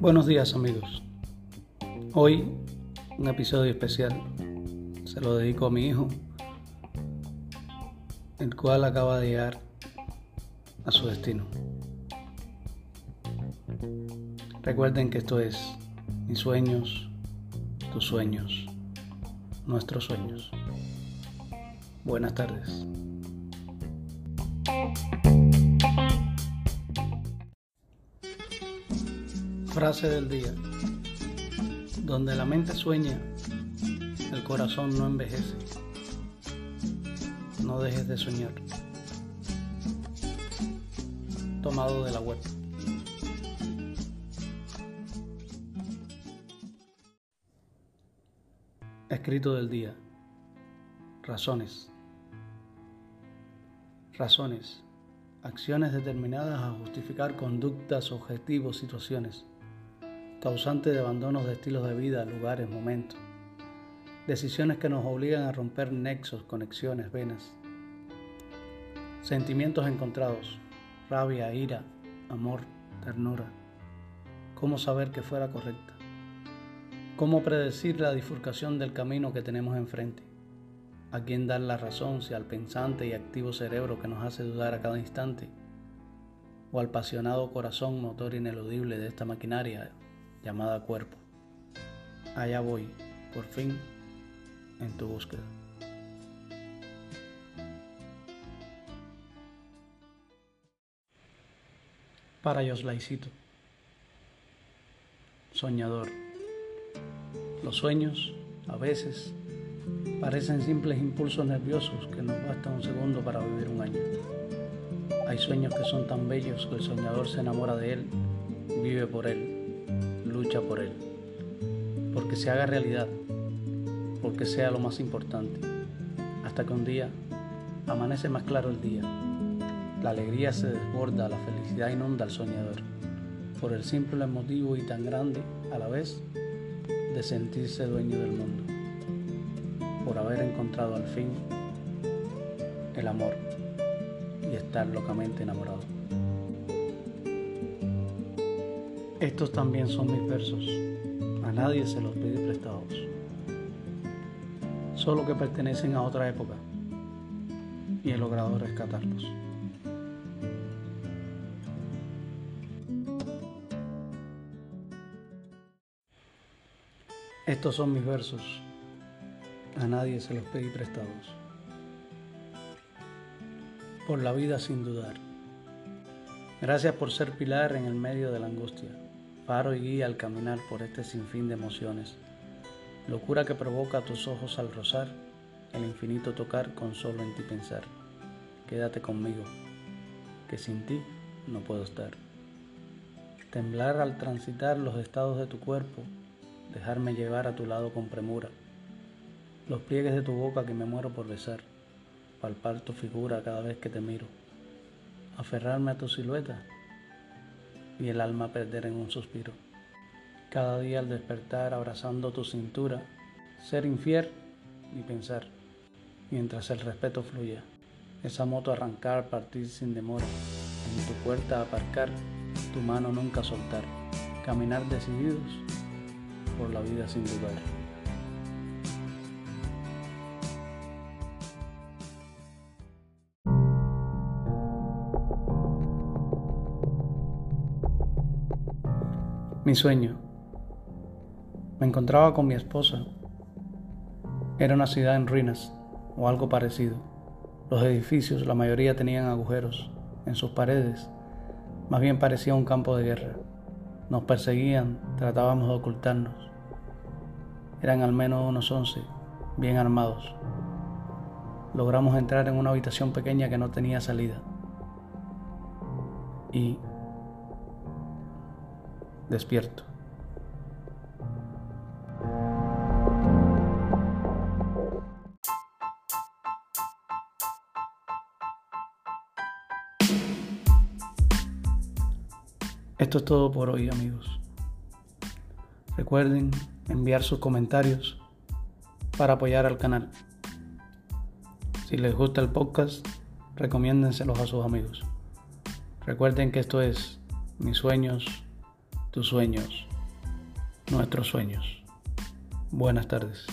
Buenos días amigos. Hoy un episodio especial. Se lo dedico a mi hijo, el cual acaba de llegar a su destino. Recuerden que esto es mis sueños, tus sueños, nuestros sueños. Buenas tardes. Frase del día. Donde la mente sueña, el corazón no envejece. No dejes de soñar. Tomado de la web. Escrito del día. Razones. Razones. Acciones determinadas a justificar conductas, objetivos, situaciones causante de abandonos de estilos de vida, lugares, momentos. Decisiones que nos obligan a romper nexos, conexiones, venas. Sentimientos encontrados, rabia, ira, amor, ternura. ¿Cómo saber que fuera correcta? ¿Cómo predecir la bifurcación del camino que tenemos enfrente? ¿A quién dar la razón si al pensante y activo cerebro que nos hace dudar a cada instante? ¿O al apasionado corazón motor ineludible de esta maquinaria llamada cuerpo. Allá voy, por fin, en tu búsqueda. Para Yoslaicito. Soñador. Los sueños, a veces, parecen simples impulsos nerviosos que nos basta un segundo para vivir un año. Hay sueños que son tan bellos que el soñador se enamora de él, vive por él lucha por él, porque se haga realidad, porque sea lo más importante, hasta que un día amanece más claro el día, la alegría se desborda, la felicidad inunda al soñador, por el simple motivo y tan grande a la vez de sentirse dueño del mundo, por haber encontrado al fin el amor y estar locamente enamorado. Estos también son mis versos. A nadie se los pide prestados. Solo que pertenecen a otra época. Y he logrado rescatarlos. Estos son mis versos. A nadie se los pedí prestados. Por la vida sin dudar. Gracias por ser pilar en el medio de la angustia faro y guía al caminar por este sinfín de emociones, locura que provoca tus ojos al rozar, el infinito tocar con solo en ti pensar. Quédate conmigo, que sin ti no puedo estar. Temblar al transitar los estados de tu cuerpo, dejarme llevar a tu lado con premura, los pliegues de tu boca que me muero por besar, palpar tu figura cada vez que te miro, aferrarme a tu silueta y el alma perder en un suspiro. Cada día al despertar abrazando tu cintura, ser infiel y pensar, mientras el respeto fluya. Esa moto arrancar, partir sin demora, en tu puerta aparcar, tu mano nunca soltar, caminar decididos por la vida sin dudar. Mi sueño. Me encontraba con mi esposa. Era una ciudad en ruinas o algo parecido. Los edificios, la mayoría tenían agujeros en sus paredes. Más bien parecía un campo de guerra. Nos perseguían, tratábamos de ocultarnos. Eran al menos unos once, bien armados. Logramos entrar en una habitación pequeña que no tenía salida. Y despierto. Esto es todo por hoy amigos. Recuerden enviar sus comentarios para apoyar al canal. Si les gusta el podcast, recomiéndenselos a sus amigos. Recuerden que esto es mis sueños, tus sueños, nuestros sueños. Buenas tardes.